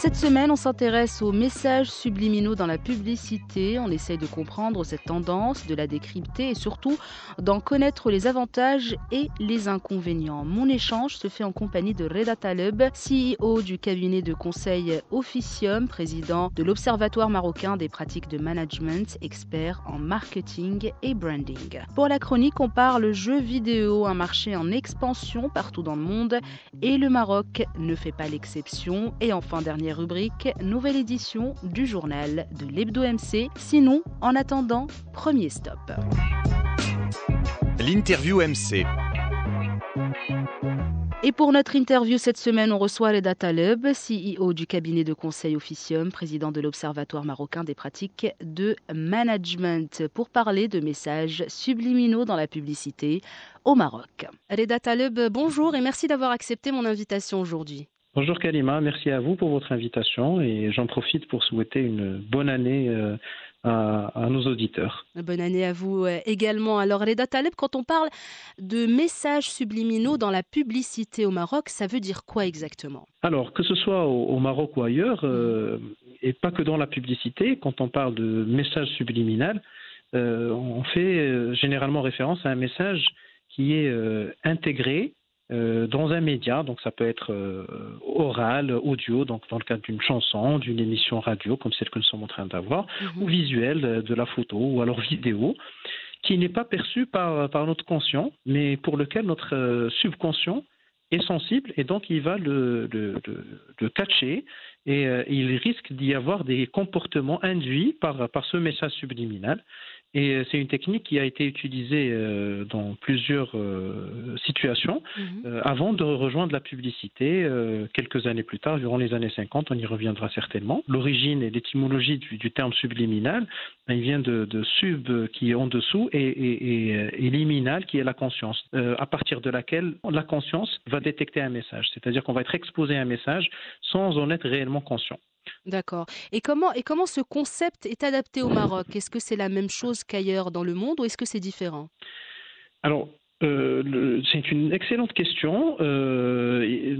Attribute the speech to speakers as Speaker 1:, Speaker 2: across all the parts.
Speaker 1: Cette semaine, on s'intéresse aux messages subliminaux dans la publicité. On essaye de comprendre cette tendance, de la décrypter et surtout d'en connaître les avantages et les inconvénients. Mon échange se fait en compagnie de Reda Taleb, CEO du cabinet de conseil Officium, président de l'Observatoire marocain des pratiques de management, expert en marketing et branding. Pour la chronique, on parle jeux vidéo, un marché en expansion partout dans le monde et le Maroc ne fait pas l'exception. Et enfin, dernière rubrique, nouvelle édition du journal de l'Hebdo MC. Sinon, en attendant, premier stop.
Speaker 2: L'interview MC.
Speaker 1: Et pour notre interview cette semaine, on reçoit Reda Taleb, CEO du cabinet de conseil Officium, président de l'Observatoire marocain des pratiques de management, pour parler de messages subliminaux dans la publicité au Maroc. Reda Taleb, bonjour et merci d'avoir accepté mon invitation aujourd'hui.
Speaker 3: Bonjour Kalima, merci à vous pour votre invitation et j'en profite pour souhaiter une bonne année euh, à, à nos auditeurs.
Speaker 1: Bonne année à vous euh, également. Alors Reda Taleb, quand on parle de messages subliminaux dans la publicité au Maroc, ça veut dire quoi exactement?
Speaker 3: Alors, que ce soit au, au Maroc ou ailleurs, euh, et pas que dans la publicité, quand on parle de message subliminal, euh, on fait euh, généralement référence à un message qui est intégré euh, dans un média, donc ça peut être euh, oral, audio, donc dans le cadre d'une chanson, d'une émission radio comme celle que nous sommes en train d'avoir, ou visuel, euh, de la photo, ou alors vidéo, qui n'est pas perçu par, par notre conscient, mais pour lequel notre subconscient est sensible et donc il va le, le, le, le catcher et euh, il risque d'y avoir des comportements induits par, par ce message subliminal. Et euh, c'est une technique qui a été utilisée euh, dans plusieurs euh, situations
Speaker 1: Mhm.
Speaker 3: avant de rejoindre la publicité quelques années plus tard, durant les années 50, on y reviendra certainement. L'origine et l'étymologie du, du terme subliminal, ben, il vient de, de sub qui est en dessous et, et, et, et liminal qui est la conscience, à partir de laquelle la conscience va détecter un message. C'est-à-dire qu'on va être exposé à un message sans en être réellement conscient.
Speaker 1: D'accord. Et comment, et comment ce concept est adapté au Maroc? Est-ce que c'est la même chose qu'ailleurs dans le monde ou est-ce que c'est différent?
Speaker 3: Euh, c'est une excellente question. Euh,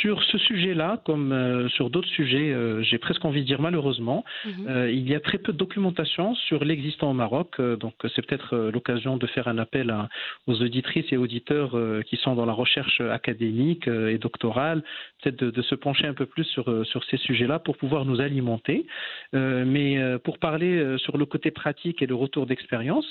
Speaker 3: sur ce sujet-là, comme euh, sur d'autres sujets, j'ai presque envie de dire malheureusement,
Speaker 1: Mhm.
Speaker 3: il y a très peu de documentation sur l'existant au Maroc. donc, c'est peut-être l'occasion de faire un appel à- aux auditrices et auditeurs qui sont dans la recherche académique et doctorale, peut-être de, de se pencher un peu plus sur, sur ces sujets-là pour pouvoir nous alimenter. Mais pour parler sur le côté pratique et le retour d'expérience,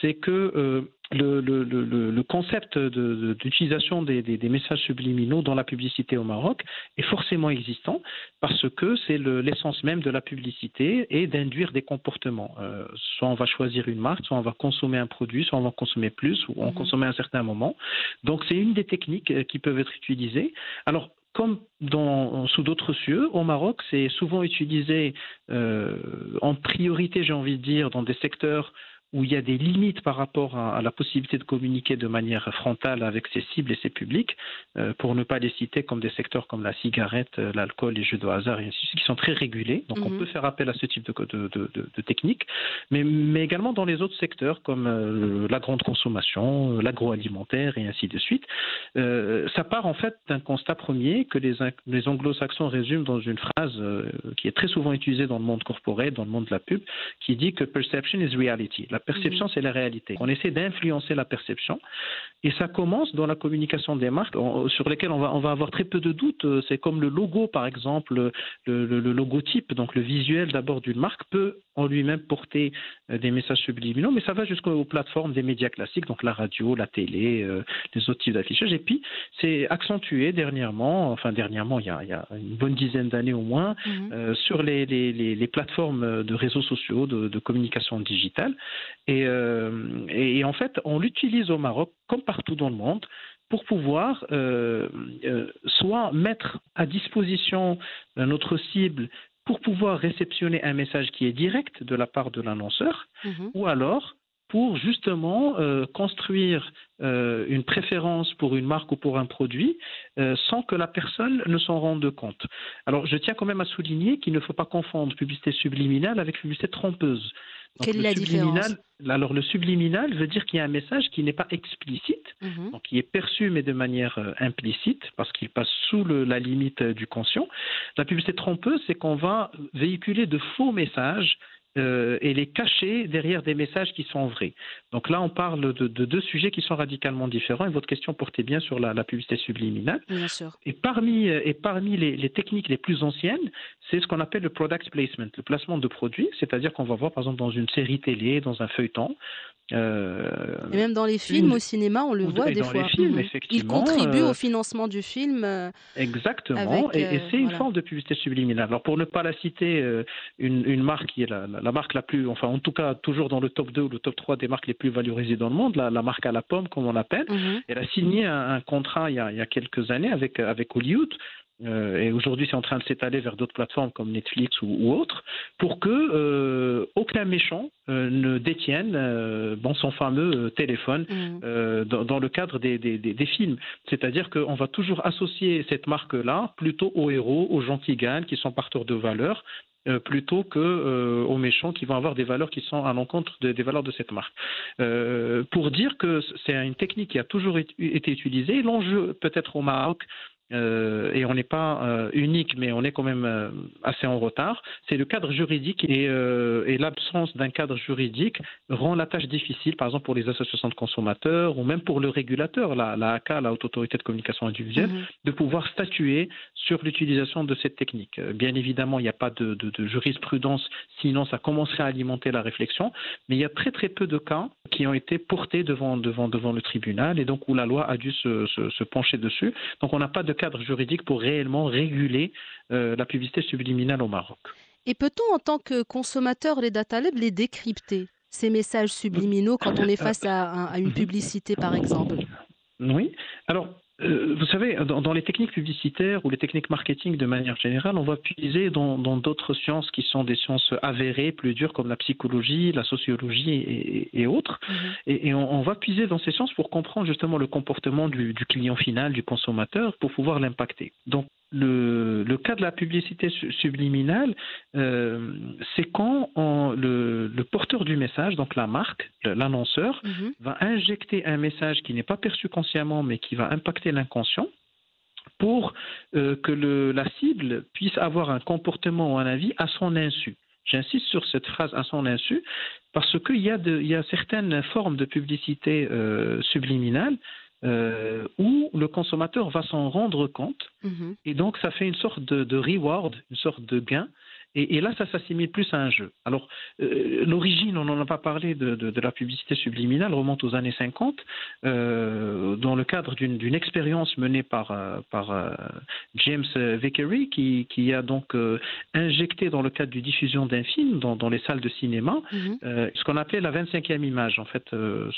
Speaker 3: c'est que le, le, le, le- le concept de- de- d'utilisation des, des, des messages subliminaux dans la publicité au Maroc est forcément existant parce que c'est le- l'essence même de la publicité et d'induire des comportements. Euh, soit on va choisir une marque, soit on va consommer un produit, soit on va en consommer plus ou en
Speaker 1: Mhm.
Speaker 3: consommer à un certain moment. Donc c'est une des techniques euh, qui peuvent être utilisées. Alors comme dans, sous d'autres cieux, au Maroc, c'est souvent utilisé euh, en priorité, j'ai envie de dire, dans des secteurs où il y a des limites par rapport à, à la possibilité de communiquer de manière frontale avec ses cibles et ses publics, euh, pour ne pas les citer comme des secteurs comme la cigarette, euh, l'alcool, les jeux de hasard, et ainsi de suite, qui sont très régulés. Donc on
Speaker 1: Mhm.
Speaker 3: peut faire appel à ce type de, de, de, de, de techniques, mais, mais également dans les autres secteurs comme euh, la grande consommation, l'agroalimentaire et ainsi de suite. Ça part en fait d'un constat premier que les, les anglo-saxons résument dans une phrase qui est très souvent utilisée dans le monde corporel, dans le monde de la pub, qui dit que perception is reality. La perception, c'est la réalité. On essaie d'influencer la perception et ça commence dans la communication des marques on- sur lesquelles on va, on va avoir très peu de doutes. Euh, C'est comme le logo, par exemple, le, le- le logotype, donc le visuel d'abord d'une marque peut en lui-même porter euh, des messages subliminaux, mais ça va jusqu'aux plateformes des médias classiques, donc la radio, la télé, euh, les autres types d'affichage. Et puis, c'est accentué dernièrement, enfin dernièrement, il y a, il y a une bonne dizaine d'années au moins,
Speaker 1: Mhm.
Speaker 3: euh, sur les, les, les, les plateformes de réseaux sociaux, de, de communication digitale, Et, et, en fait, on l'utilise au Maroc, comme partout dans le monde, pour pouvoir soit mettre à disposition notre cible pour pouvoir réceptionner un message qui est direct de la part de l'annonceur, mhm. ou alors pour justement euh, construire euh, une préférence pour une marque ou pour un produit euh, sans que la personne ne s'en rende compte. Alors je tiens quand même à souligner qu'il ne faut pas confondre publicité subliminale avec publicité trompeuse.
Speaker 1: Quelle est la différence?
Speaker 3: Alors le subliminal veut dire qu'il y a un message qui n'est pas explicite, mhm. donc qui est perçu mais de manière implicite parce qu'il passe sous la limite du conscient. La publicité trompeuse, c'est qu'on va véhiculer de faux messages euh, et les cacher derrière des messages qui sont vrais. Donc là, on parle de, deux sujets qui sont radicalement différents. Et votre question portait bien sur la, publicité subliminale.
Speaker 1: Bien sûr.
Speaker 3: Et parmi, et parmi les, techniques les plus anciennes, c'est ce qu'on appelle le product placement, le placement de produits. C'est-à-dire qu'on va voir, par exemple, dans une série télé, dans un feuilleton,
Speaker 1: euh, et même dans les films au cinéma, on le voit des fois.
Speaker 3: Mhm.
Speaker 1: Il contribue euh, au financement du film. Euh,
Speaker 3: exactement, et, c'est une forme de publicité subliminale. Alors pour ne pas la citer, une, marque qui est la, marque la plus, enfin en tout cas toujours dans le top 2 ou le top 3 des marques les plus valorisées dans le monde, la, marque à la pomme comme on l'appelle, mhm. elle a signé un, contrat il y, a, il y, a, quelques années avec, avec Hollywood euh, et aujourd'hui c'est en train de s'étaler vers d'autres plateformes comme Netflix ou, autres, pour que euh, aucun méchant euh, ne détienne bon, son fameux téléphone mm. dans, le cadre des, des, des films. C'est-à-dire qu'on va toujours associer cette marque-là plutôt aux héros, aux gens qui gagnent, qui sont porteurs de valeurs, plutôt que aux méchants qui vont avoir des valeurs qui sont à l'encontre des valeurs de cette marque. pour dire que c'est une technique qui a toujours été utilisée, l'enjeu peut-être au Maroc euh, et on n'est pas euh, unique, mais on est quand même euh, assez en retard, c'est le cadre juridique et, et l'absence d'un cadre juridique rend la tâche difficile, par exemple pour les associations de consommateurs ou même pour le régulateur, la, la ACA, la Haute Autorité de Communication Individuelle, mhm. de pouvoir statuer sur l'utilisation de cette technique. Bien évidemment, il n'y a pas de, de, de, jurisprudence, sinon ça commencerait à alimenter la réflexion, mais il y a très très peu de cas qui ont été portés devant, devant, devant le tribunal et donc où la loi a dû se, se, se pencher dessus. Donc on n'a pas de cadre juridique pour réellement réguler euh, la publicité subliminale au Maroc.
Speaker 1: Et peut-on, en tant que consommateur, les data labs, les décrypter, ces messages subliminaux, quand on est face à, à une publicité, par exemple?
Speaker 3: Oui. Alors, euh, vous savez, dans, les techniques publicitaires ou les techniques marketing de manière générale, on va puiser dans d'autres sciences qui sont des sciences avérées, plus dures, comme la psychologie, la sociologie et, autres. Mhm. Et, on, va puiser dans ces sciences pour comprendre justement le comportement du, du client final, du consommateur, pour pouvoir l'impacter. Donc, le, cas de la publicité subliminale, euh, c'est quand le, porteur du message, donc la marque, l'annonceur, mhm. va injecter un message qui n'est pas perçu consciemment, mais qui va impacter l'inconscient pour euh, que la cible puisse avoir un comportement ou un avis à son insu. J'insiste sur cette phrase à son insu parce qu'il y, a certaines formes de publicité euh, subliminale euh, où le consommateur va s'en rendre compte. Mhm. Et donc, ça fait une sorte de, reward, une sorte de gain et, là, ça s'assimile plus à un jeu. Alors, euh, l'origine, on n'en a pas parlé de, la publicité subliminale, remonte aux années 50, euh, dans le cadre d'une expérience menée par, euh, James Vickery, qui, qui, a donc injecté dans le cadre du diffusion d'un film dans, dans, les salles de cinéma mhm. ce qu'on appelait la 25e image, en fait,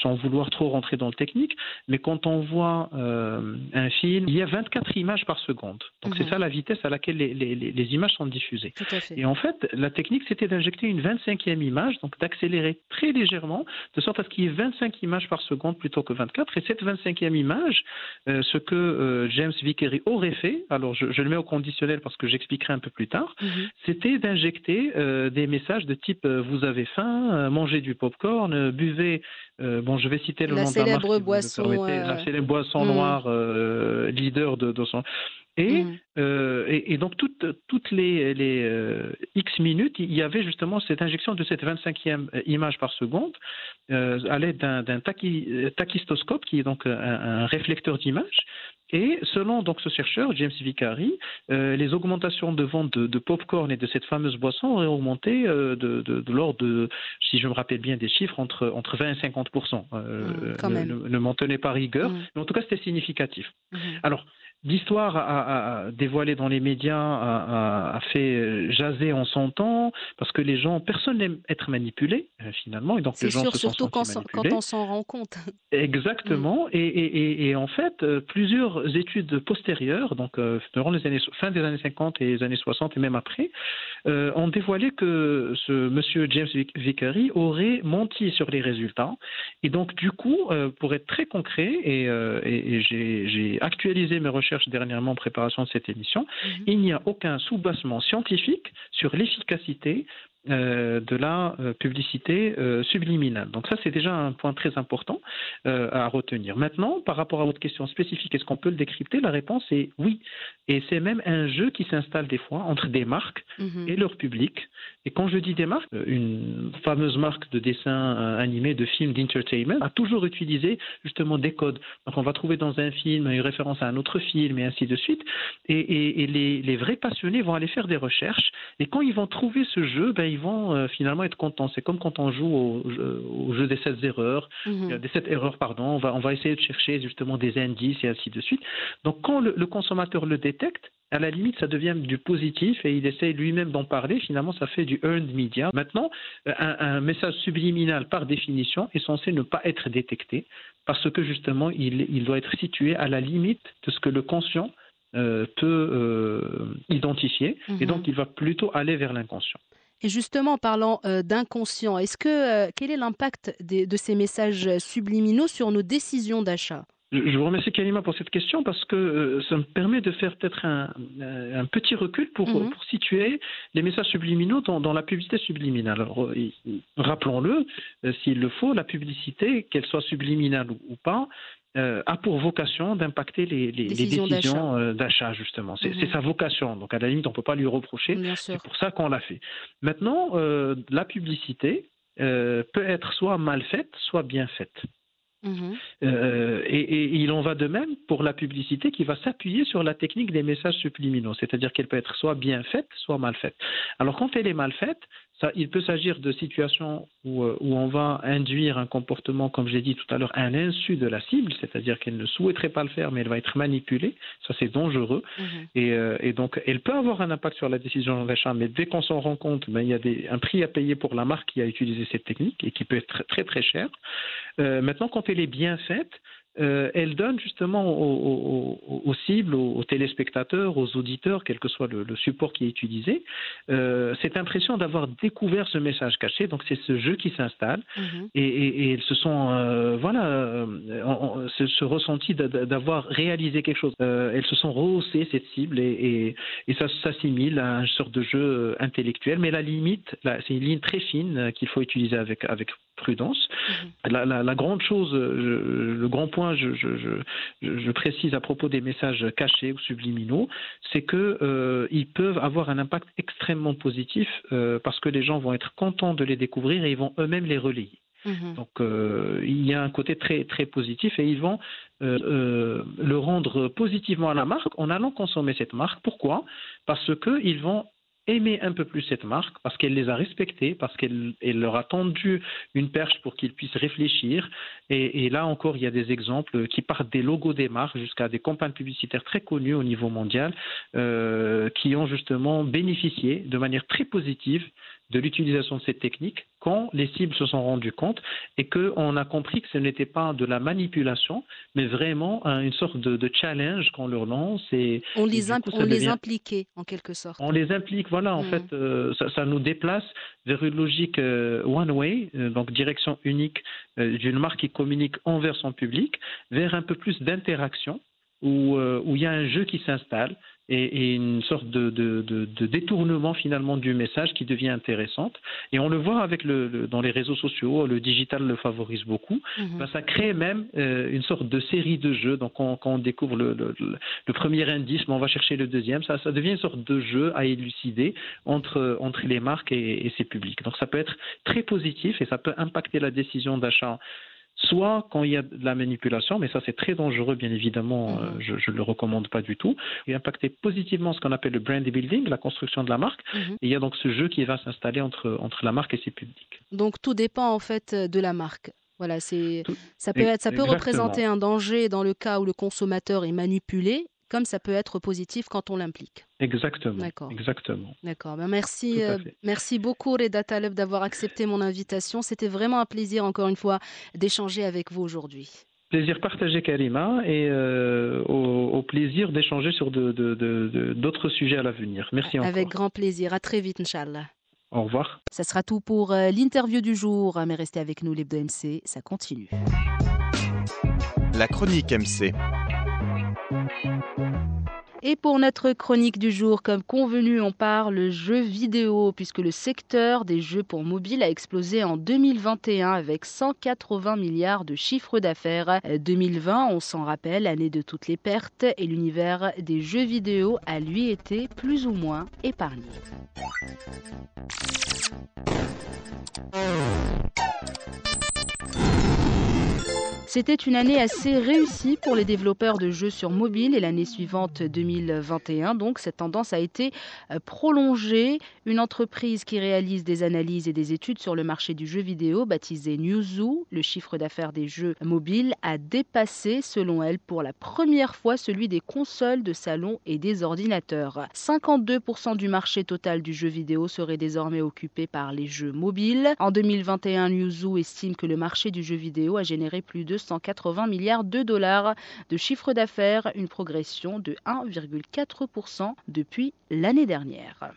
Speaker 3: sans vouloir trop rentrer dans le technique, mais quand on voit un film, il y a 24 images par seconde. Donc, c'est mhm. ça la vitesse à laquelle les, les, les images sont diffusées.
Speaker 1: Tout à fait
Speaker 3: en fait, la technique, c'était d'injecter une 25e image, donc d'accélérer très légèrement, de sorte à ce qu'il y ait 25 images par seconde plutôt que 24. Et cette 25e image, euh, ce que euh, James Vickery aurait fait, alors je, le mets au conditionnel parce que j'expliquerai un peu plus tard, mhm. c'était d'injecter euh, des messages de type vous avez faim, mangez du popcorn, buvez, bon, je vais citer le
Speaker 1: la
Speaker 3: nom
Speaker 1: de la marque, boisson,
Speaker 3: la célèbre boisson mhm. noire, leader de, de son. Mmh. Euh, et, et, donc, toutes, toutes les, les euh, X minutes, il y avait justement cette injection de cette 25e euh, image par seconde à l'aide d'un tachystoscope, qui est donc un, réflecteur d'image. Et selon donc ce chercheur, James Vicari, les augmentations de vente de, de pop-corn et de cette fameuse boisson auraient augmenté de, de, de l'ordre de, si je me rappelle bien des chiffres, entre, entre 20 et 50
Speaker 1: mmh,
Speaker 3: ne, ne m'en tenez pas rigueur, mmh. mais en tout cas c'était significatif. Alors, l'histoire a, dévoilé dans les médias, a, fait jaser en son temps, parce que les gens, personne n'aime être manipulé euh, finalement, et donc les gens
Speaker 1: sûr,
Speaker 3: se
Speaker 1: surtout quand,
Speaker 3: quand,
Speaker 1: on s'en rend compte.
Speaker 3: Exactement, mm. et, et, en fait, euh, plusieurs études postérieures, donc euh, durant les années fin des années 50 et les années 60 et même après, ont dévoilé que ce monsieur James Vickery aurait menti sur les résultats, et donc du coup, pour être très concret, et, et j'ai actualisé mes recherches dernièrement en préparation de cette émission, mhm. il n'y a aucun soubassement scientifique sur l'efficacité euh, de la euh, publicité euh, subliminale. Donc ça, c'est déjà un point très important à retenir. Maintenant, par rapport à votre question spécifique, est-ce qu'on peut le décrypter? La réponse est oui. Et c'est même un jeu qui s'installe des fois entre des marques mhm. et leur public. Et quand je dis des marques, une fameuse marque de dessin animé, de film, d'entertainment, a toujours utilisé justement des codes. Donc on va trouver dans un film une référence à un autre film et ainsi de suite. Et, les, les, vrais passionnés vont aller faire des recherches. Et quand ils vont trouver ce jeu, ben, ils vont euh, finalement être contents. C'est comme quand on joue au, jeu des sept erreurs, mhm. des sept erreurs, pardon. On va, on va essayer de chercher justement des indices et ainsi de suite. Donc quand le, consommateur le détecte, à la limite, ça devient du positif et il essaye lui-même d'en parler. Finalement, ça fait du earned media. Maintenant, euh, un, message subliminal, par définition, est censé ne pas être détecté parce que justement, il, il doit être situé à la limite de ce que le conscient euh, peut identifier et mhm. donc il va plutôt aller vers l'inconscient.
Speaker 1: Et justement, en parlant euh, d'inconscient, est-ce que euh, quel est l'impact de ces messages subliminaux sur nos décisions d'achat?
Speaker 3: Je vous remercie Kalima pour cette question parce que euh, ça me permet de faire peut-être un, petit recul pour, mhm. pour, situer les messages subliminaux dans, la publicité subliminale. Rappelons-le, s'il le faut, la publicité, qu'elle soit subliminale ou pas, euh, a pour vocation d'impacter les, décisions euh, d'achat, justement. C'est mhm. sa vocation. Donc, à la limite, on ne peut pas lui reprocher. C'est pour ça qu'on l'a fait. Maintenant, euh, la publicité peut être soit mal faite, soit bien faite. Mhm. et, il en va de même pour la publicité qui va s'appuyer sur la technique des messages subliminaux, c'est-à-dire qu'elle peut être soit bien faite, soit mal faite. Alors quand elle est mal faite, il peut s'agir de situations euh, où, on va induire un comportement, comme j'ai dit tout à l'heure, à l'insu de la cible, c'est-à-dire qu'elle ne souhaiterait pas le faire, mais elle va être manipulée. Ça, c'est dangereux. Mhm. Euh, et, donc, elle peut avoir un impact sur la décision d'achat, mais dès qu'on s'en rend compte, ben, il y a un prix à payer pour la marque qui a utilisé cette technique et qui peut être très, très cher. Euh, maintenant, quand elle est bien faite, euh, elle donne justement aux, cibles, aux, téléspectateurs, aux auditeurs, quel que soit le, support qui est utilisé, euh, cette impression d'avoir découvert ce message caché. Donc c'est ce jeu qui s'installe mhm. et, elles se sont, euh, voilà, ce, ressenti d'avoir réalisé quelque chose. elles se sont rehaussées cette cible et, ça s'assimile à une sorte de jeu intellectuel. Mais la limite, c'est une ligne très fine qu'il faut utiliser avec, avec prudence. Mhm. La, grande chose, le grand point, je, je, précise à propos des messages cachés ou subliminaux, c'est qu'ils euh, peuvent avoir un impact extrêmement positif euh, parce que les gens vont être contents de les découvrir et ils vont eux-mêmes les relayer. Mhm. Donc euh, il y a un côté très très positif et ils vont le rendre positivement à la marque en allant consommer cette marque. Pourquoi? Parce qu'ils vont aimer un peu plus cette marque parce qu'elle les a respectés, parce qu'elle leur a tendu une perche pour qu'ils puissent réfléchir. Et, là encore, il y a des exemples qui partent des logos des marques jusqu'à des campagnes publicitaires très connues au niveau mondial euh, qui ont justement bénéficié de manière très positive de l'utilisation de cette technique quand les cibles se sont rendues compte et qu'on a compris que ce n'était pas de la manipulation, mais vraiment une sorte de, challenge qu'on leur lance. Et,
Speaker 1: on les, on les impliquait en quelque sorte.
Speaker 3: On les implique, voilà, en mm. fait, euh, ça, nous déplace vers une logique euh, one-way, euh, donc direction unique d'une marque qui communique envers son public, vers un peu plus d'interaction où, où il y a un jeu qui s'installe et, une sorte de, détournement finalement du message qui devient intéressante. Et on le voit avec le, dans les réseaux sociaux, le digital le favorise beaucoup. Mhm. Ben, ça crée même euh, une sorte de série de jeux. Donc quand, on découvre le, premier indice, ben, on va chercher le deuxième. Ça, ça devient une sorte de jeu à élucider entre, entre les marques et, et ses publics. Donc ça peut être très positif et ça peut impacter la décision d'achat soit quand il y a de la manipulation, mais ça c'est très dangereux bien évidemment, mhm. euh, je ne le recommande pas du tout, et impacter positivement ce qu'on appelle le brand building, la construction de la marque, mhm. et il y a donc ce jeu qui va s'installer entre, entre la marque et ses publics.
Speaker 1: Donc tout dépend en fait de la marque. Voilà, c'est ça peut être, ça peut représenter un danger dans le cas où le consommateur est manipulé comme ça peut être positif quand on l'implique.
Speaker 3: Exactement.
Speaker 1: D'accord.
Speaker 3: Exactement.
Speaker 1: D'accord. Ben, merci, euh, merci beaucoup Reda Taleb d'avoir accepté mon invitation. C'était vraiment un plaisir encore une fois d'échanger avec vous aujourd'hui.
Speaker 3: Plaisir partagé, Karima, et euh, au, au plaisir d'échanger sur de- de- de- de- d'autres sujets à l'avenir. Merci encore.
Speaker 1: Avec grand plaisir. À très vite, Inch'Allah.
Speaker 3: Au revoir.
Speaker 1: Ça sera tout pour euh, l'interview du jour, mais restez avec nous, l'Hebdo MC, ça continue.
Speaker 4: La chronique MC.
Speaker 1: Et pour notre chronique du jour, comme convenu, on parle jeux vidéo, puisque le secteur des jeux pour mobile a explosé en 2021 avec 180 milliards de chiffre d'affaires. Euh, 2020, on s'en rappelle, année de toutes les pertes, et l'univers des jeux vidéo a lui été plus ou moins épargné. C'était une année assez réussie pour les développeurs de jeux sur mobile et l'année suivante 2021. Donc cette tendance a été euh, prolongée. Une entreprise qui réalise des analyses et des études sur le marché du jeu vidéo, baptisée Newzoo, le chiffre d'affaires des jeux mobiles a dépassé, selon elle, pour la première fois celui des consoles de salon et des ordinateurs. 52% du marché total du jeu vidéo serait désormais occupé par les jeux mobiles. En 2021, Newzoo estime que le marché du jeu vidéo a généré plus de 180 milliards de dollars de chiffre d'affaires, une progression de 1,4% depuis l'année dernière.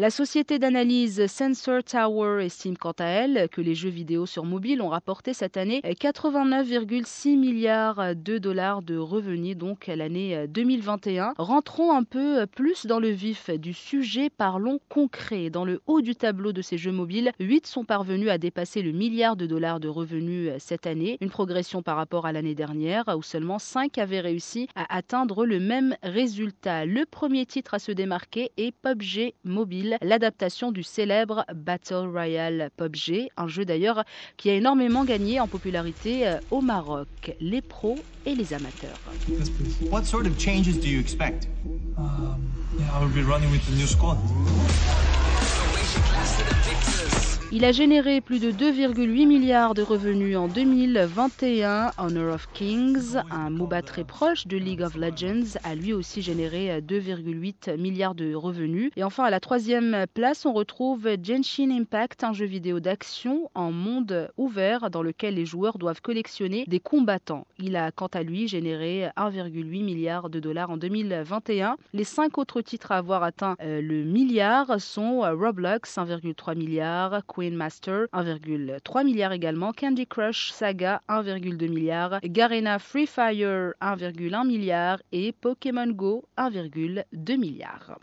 Speaker 1: La société d'analyse Sensor Tower estime quant à elle que les jeux vidéo sur mobile ont rapporté cette année 89,6 milliards de dollars de revenus, donc l'année 2021. Rentrons un peu plus dans le vif du sujet, parlons concret. Dans le haut du tableau de ces jeux mobiles, 8 sont parvenus à dépasser le milliard de dollars de revenus cette année, une progression par rapport à l'année dernière où seulement 5 avaient réussi à atteindre le même résultat. Le premier titre à se démarquer est PUBG Mobile l'adaptation du célèbre Battle Royale PUBG, un jeu d'ailleurs qui a énormément gagné en popularité euh, au Maroc, les pros et les amateurs.
Speaker 2: What sort of changes do you expect?
Speaker 5: Um, yeah, I will be running with the new squad.
Speaker 1: Il a généré plus de 2,8 milliards de revenus en 2021. Honor of Kings, un MOBA très proche de League of Legends, a lui aussi généré 2,8 milliards de revenus. Et enfin, à la troisième place, on retrouve Genshin Impact, un jeu vidéo d'action en monde ouvert dans lequel les joueurs doivent collectionner des combattants. Il a quant à lui généré 1,8 milliard de dollars en 2021. Les cinq autres titres à avoir atteint euh, le milliard sont euh, Roblox, 1,3 milliard, Queen Master 1,3 milliard également, Candy Crush Saga 1,2 milliard, Garena Free Fire 1,1 milliard et Pokémon Go 1,2 milliard.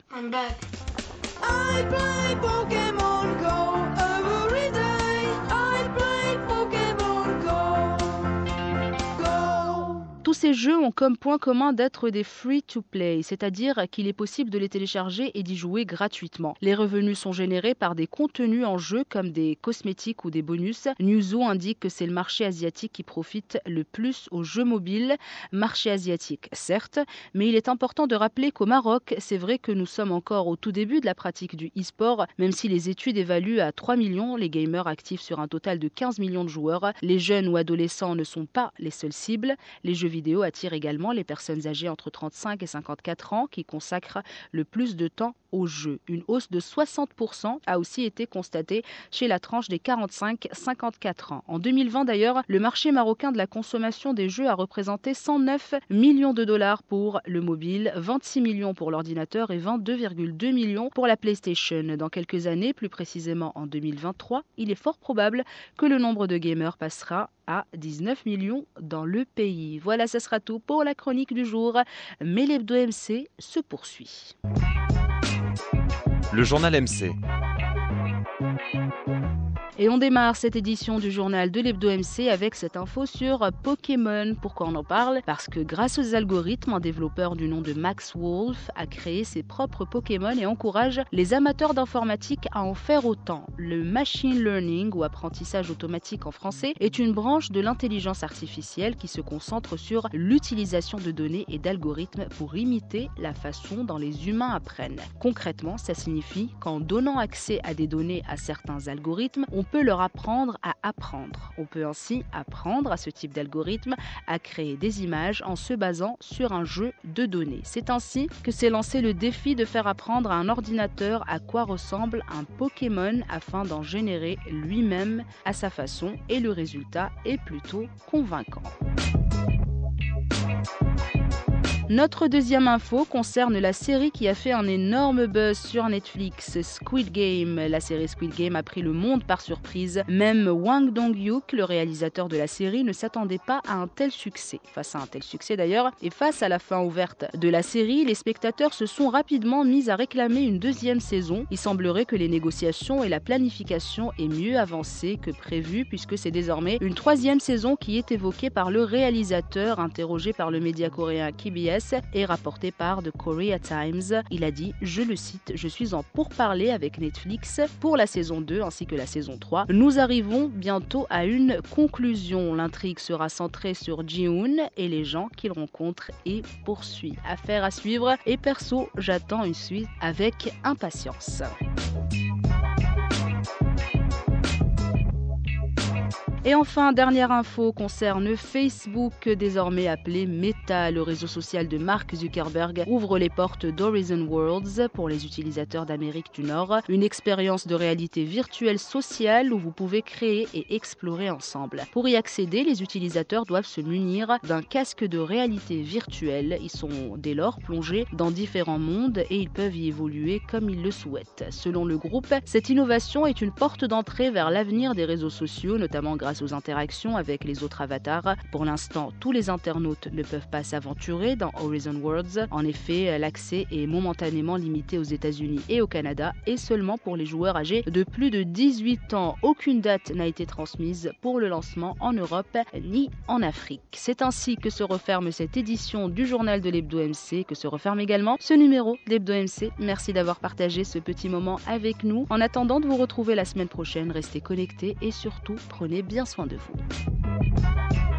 Speaker 1: Tous ces jeux ont comme point commun d'être des free-to-play, c'est-à-dire qu'il est possible de les télécharger et d'y jouer gratuitement. Les revenus sont générés par des contenus en jeu comme des cosmétiques ou des bonus. Newzoo indique que c'est le marché asiatique qui profite le plus aux jeux mobiles. Marché asiatique, certes, mais il est important de rappeler qu'au Maroc, c'est vrai que nous sommes encore au tout début de la pratique du e-sport, même si les études évaluent à 3 millions les gamers actifs sur un total de 15 millions de joueurs. Les jeunes ou adolescents ne sont pas les seules cibles. Les jeux vidéo attirent également les personnes âgées entre 35 et 54 ans qui consacrent le plus de temps au jeu. Une hausse de 60% a aussi été constatée chez la tranche des 45-54 ans. En 2020 d'ailleurs, le marché marocain de la consommation des jeux a représenté 109 millions de dollars pour le mobile, 26 millions pour l'ordinateur et 22,2 millions pour la PlayStation. Dans quelques années, plus précisément en 2023, il est fort probable que le nombre de gamers passera à 19 millions dans le pays. Ce sera tout pour la chronique du jour. Mais l'hebdo MC se poursuit.
Speaker 4: Le journal MC.
Speaker 1: Et on démarre cette édition du journal de l'Hebdo MC avec cette info sur Pokémon. Pourquoi on en parle? Parce que grâce aux algorithmes, un développeur du nom de Max Wolf a créé ses propres Pokémon et encourage les amateurs d'informatique à en faire autant. Le machine learning ou apprentissage automatique en français est une branche de l'intelligence artificielle qui se concentre sur l'utilisation de données et d'algorithmes pour imiter la façon dont les humains apprennent. Concrètement, ça signifie qu'en donnant accès à des données à certains algorithmes, peut leur apprendre à apprendre. On peut ainsi apprendre à ce type d'algorithme à créer des images en se basant sur un jeu de données. C'est ainsi que s'est lancé le défi de faire apprendre à un ordinateur à quoi ressemble un Pokémon afin d'en générer lui-même à sa façon et le résultat est plutôt convaincant. Notre deuxième info concerne la série qui a fait un énorme buzz sur Netflix, Squid Game. La série Squid Game a pris le monde par surprise. Même Wang Dong-hyuk, le réalisateur de la série, ne s'attendait pas à un tel succès. Face à un tel succès d'ailleurs, et face à la fin ouverte de la série, les spectateurs se sont rapidement mis à réclamer une deuxième saison. Il semblerait que les négociations et la planification aient mieux avancé que prévu puisque c'est désormais une troisième saison qui est évoquée par le réalisateur interrogé par le média coréen KBS et rapporté par The Korea Times. Il a dit, je le cite, je suis en pourparlers avec Netflix pour la saison 2 ainsi que la saison 3. Nous arrivons bientôt à une conclusion. L'intrigue sera centrée sur Ji-hoon et les gens qu'il rencontre et poursuit. Affaire à suivre et perso, j'attends une suite avec impatience. Et enfin, dernière info concerne Facebook, désormais appelé Meta. Le réseau social de Mark Zuckerberg ouvre les portes d'Horizon Worlds pour les utilisateurs d'Amérique du Nord, une expérience de réalité virtuelle sociale où vous pouvez créer et explorer ensemble. Pour y accéder, les utilisateurs doivent se munir d'un casque de réalité virtuelle. Ils sont dès lors plongés dans différents mondes et ils peuvent y évoluer comme ils le souhaitent. Selon le groupe, cette innovation est une porte d'entrée vers l'avenir des réseaux sociaux, notamment grâce aux interactions avec les autres avatars. Pour l'instant, tous les internautes ne peuvent pas s'aventurer dans Horizon Worlds. En effet, l'accès est momentanément limité aux États-Unis et au Canada et seulement pour les joueurs âgés de plus de 18 ans. Aucune date n'a été transmise pour le lancement en Europe ni en Afrique. C'est ainsi que se referme cette édition du journal de l'Hebdo MC, que se referme également ce numéro d'Hebdo MC. Merci d'avoir partagé ce petit moment avec nous. En attendant de vous retrouver la semaine prochaine, restez connectés et surtout prenez bien soin de vous.